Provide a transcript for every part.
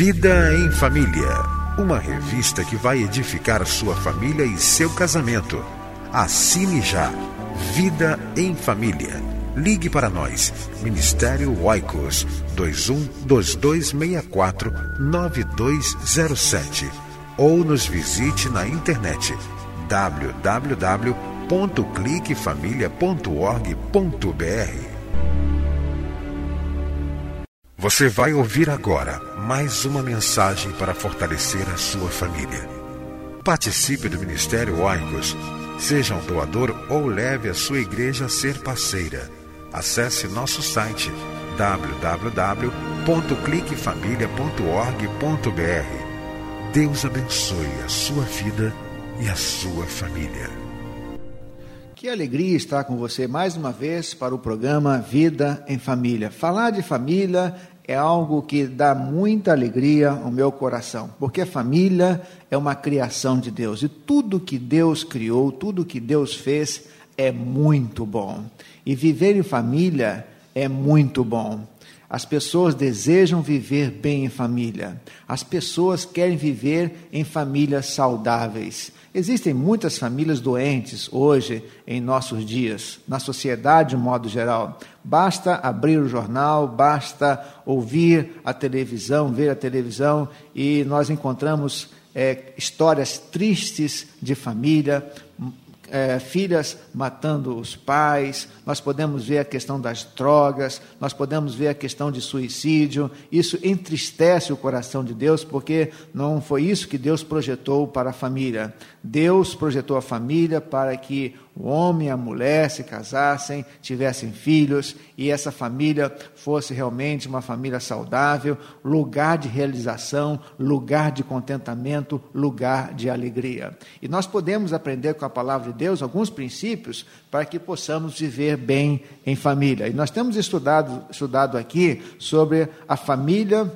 Vida em Família, uma revista que vai edificar sua família e seu casamento. Assine já. Vida em Família. Ligue para nós. Ministério Oicos 21 2264 9207 ou nos visite na internet www.cliquefamilia.org.br. Você vai ouvir agora mais uma mensagem para fortalecer a sua família. Participe do Ministério Oicos. Seja um doador ou leve a sua igreja a ser parceira. Acesse nosso site www.cliquefamilia.org.br. Deus abençoe a sua vida e a sua família. Que alegria estar com você mais uma vez para o programa Vida em Família. Falar de família é algo que dá muita alegria ao meu coração, porque a família é uma criação de Deus e tudo que Deus criou, tudo que Deus fez é muito bom. E viver em família é muito bom. As pessoas desejam viver bem em família. As pessoas querem viver em famílias saudáveis. Existem muitas famílias doentes hoje em nossos dias, na sociedade de modo geral. Basta abrir o jornal, basta ouvir a televisão, ver a televisão e nós encontramos é, histórias tristes de família, é, filhas matando os pais, nós podemos ver a questão das drogas, nós podemos ver a questão de suicídio. Isso entristece o coração de Deus, porque não foi isso que Deus projetou para a família. Deus projetou a família para que o homem e a mulher se casassem, tivessem filhos e essa família fosse realmente uma família saudável, lugar de realização, lugar de contentamento, lugar de alegria. E nós podemos aprender com a palavra de Deus alguns princípios para que possamos viver bem em família. E nós temos estudado, estudado aqui sobre a família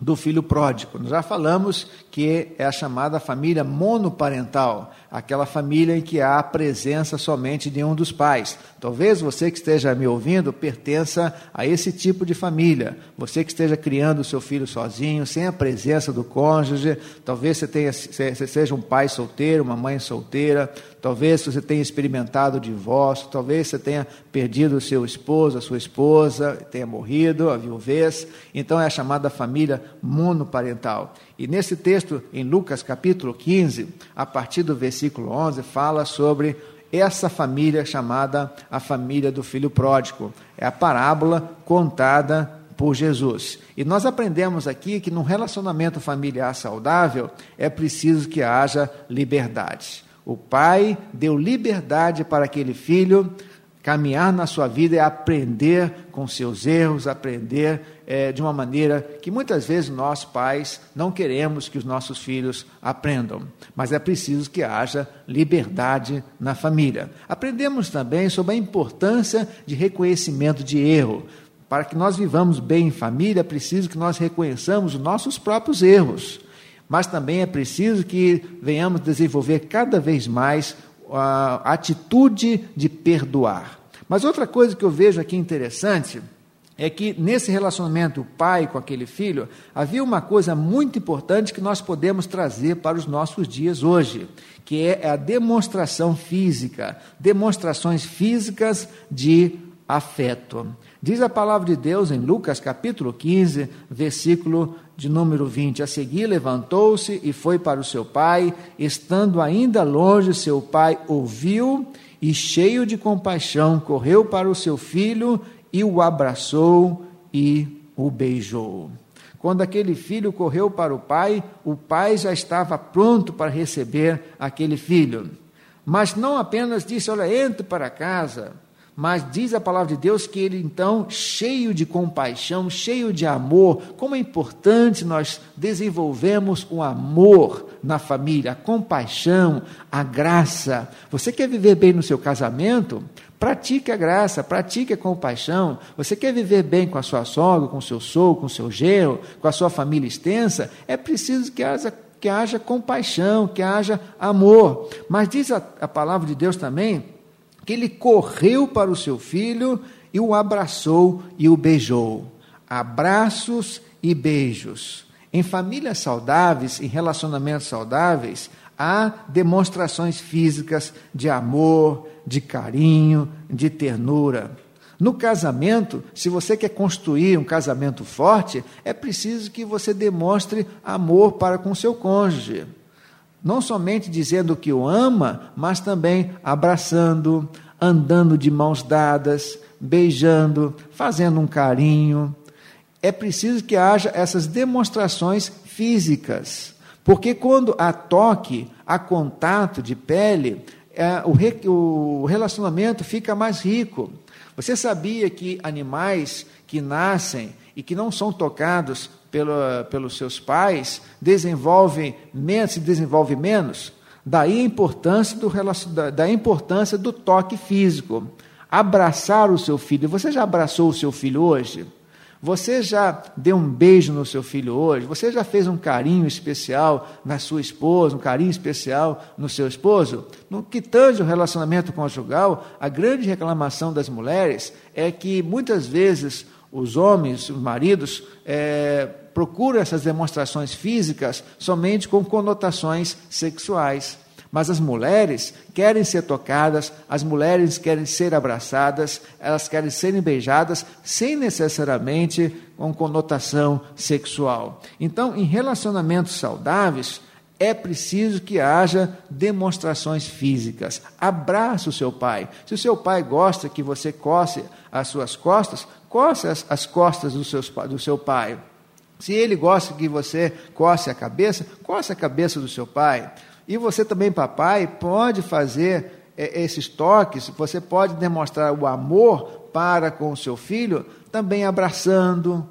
do filho pródigo. Nós já falamos que é a chamada família monoparental, aquela família em que há a presença somente de um dos pais. Talvez você que esteja me ouvindo pertença a esse tipo de família. Você que esteja criando o seu filho sozinho, sem a presença do cônjuge, talvez você, tenha, você seja um pai solteiro, uma mãe solteira, talvez você tenha experimentado o divórcio, talvez você tenha perdido o seu esposo, a sua esposa, tenha morrido, a viuvez. Então é a chamada família monoparental. E nesse texto, em Lucas capítulo 15, a partir do versículo 11, fala sobre essa família chamada a família do filho pródigo. É a parábola contada por Jesus. E nós aprendemos aqui que num relacionamento familiar saudável é preciso que haja liberdade. O pai deu liberdade para aquele filho caminhar na sua vida é aprender com seus erros, aprender é, de uma maneira que muitas vezes nós, pais, não queremos que os nossos filhos aprendam. Mas é preciso que haja liberdade na família. Aprendemos também sobre a importância de reconhecimento de erro. Para que nós vivamos bem em família, é preciso que nós reconheçamos os nossos próprios erros. Mas também é preciso que venhamos desenvolver cada vez mais a atitude de perdoar. Mas outra coisa que eu vejo aqui interessante é que nesse relacionamento pai com aquele filho havia uma coisa muito importante que nós podemos trazer para os nossos dias hoje, que é a demonstração física, demonstrações físicas de afeto, Diz a palavra de Deus em Lucas capítulo 15, versículo de número 20. A seguir levantou-se e foi para o seu pai. Estando ainda longe, seu pai ouviu e, cheio de compaixão, correu para o seu filho e o abraçou e o beijou. Quando aquele filho correu para o pai, o pai já estava pronto para receber aquele filho. Mas não apenas disse: Olha, entre para casa mas diz a palavra de Deus que ele então, cheio de compaixão, cheio de amor, como é importante nós desenvolvemos o amor na família, a compaixão, a graça. Você quer viver bem no seu casamento? Pratique a graça, pratique a compaixão. Você quer viver bem com a sua sogra, com o seu sogro, com o seu genro, com a sua família extensa? É preciso que haja que haja compaixão, que haja amor. Mas diz a, a palavra de Deus também que ele correu para o seu filho e o abraçou e o beijou. Abraços e beijos. Em famílias saudáveis, em relacionamentos saudáveis, há demonstrações físicas de amor, de carinho, de ternura. No casamento, se você quer construir um casamento forte, é preciso que você demonstre amor para com seu cônjuge não somente dizendo que o ama, mas também abraçando, andando de mãos dadas, beijando, fazendo um carinho. É preciso que haja essas demonstrações físicas, porque quando há toque, há contato de pele, é, o, re, o relacionamento fica mais rico. Você sabia que animais que nascem e que não são tocados pelo, pelos seus pais desenvolvem menos, se desenvolve menos. Daí a importância do, da importância do toque físico. Abraçar o seu filho. Você já abraçou o seu filho hoje? Você já deu um beijo no seu filho hoje? Você já fez um carinho especial na sua esposa, um carinho especial no seu esposo? No que tange o relacionamento conjugal, a grande reclamação das mulheres é que muitas vezes os homens, os maridos, é, procuram essas demonstrações físicas somente com conotações sexuais. Mas as mulheres querem ser tocadas, as mulheres querem ser abraçadas, elas querem serem beijadas, sem necessariamente com conotação sexual. Então, em relacionamentos saudáveis, é preciso que haja demonstrações físicas. Abraça o seu pai. Se o seu pai gosta que você coce as suas costas, coce as, as costas do, seus, do seu pai. Se ele gosta que você coce a cabeça, coce a cabeça do seu pai. E você também, papai, pode fazer é, esses toques, você pode demonstrar o amor para com o seu filho, também abraçando,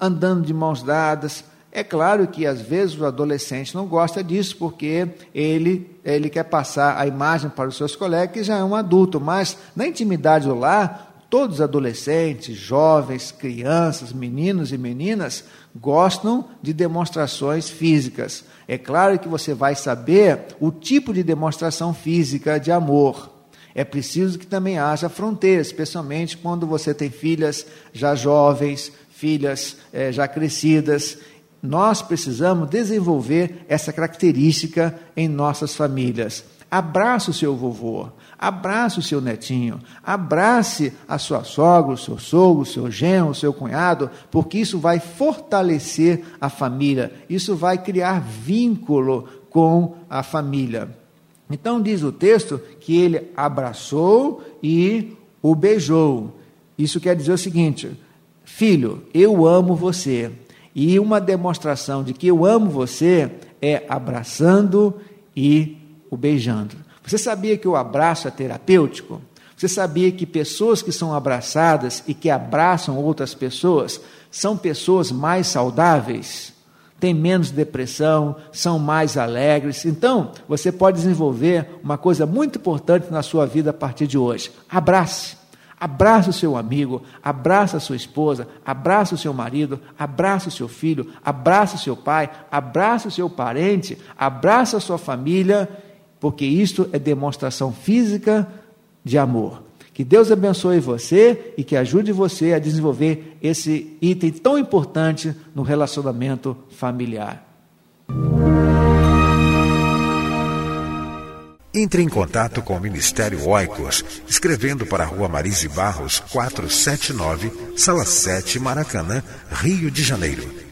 andando de mãos dadas, é claro que às vezes o adolescente não gosta disso, porque ele, ele quer passar a imagem para os seus colegas que já é um adulto, mas na intimidade do lar, todos os adolescentes, jovens, crianças, meninos e meninas gostam de demonstrações físicas. É claro que você vai saber o tipo de demonstração física de amor. É preciso que também haja fronteiras, especialmente quando você tem filhas já jovens, filhas é, já crescidas nós precisamos desenvolver essa característica em nossas famílias. Abrace o seu vovô, abrace o seu netinho, abrace a sua sogra, o seu sogro, o seu genro, o seu cunhado, porque isso vai fortalecer a família, isso vai criar vínculo com a família. Então diz o texto que ele abraçou e o beijou. Isso quer dizer o seguinte: Filho, eu amo você. E uma demonstração de que eu amo você é abraçando e o beijando. Você sabia que o abraço é terapêutico? Você sabia que pessoas que são abraçadas e que abraçam outras pessoas são pessoas mais saudáveis? Têm menos depressão, são mais alegres. Então, você pode desenvolver uma coisa muito importante na sua vida a partir de hoje. Abrace. Abraça o seu amigo, abraça a sua esposa, abraça o seu marido, abraça o seu filho, abraça o seu pai, abraça o seu parente, abraça a sua família, porque isto é demonstração física de amor. Que Deus abençoe você e que ajude você a desenvolver esse item tão importante no relacionamento familiar. Entre em contato com o Ministério Oicos, escrevendo para a Rua Marise Barros, 479, Sala 7, Maracanã, Rio de Janeiro.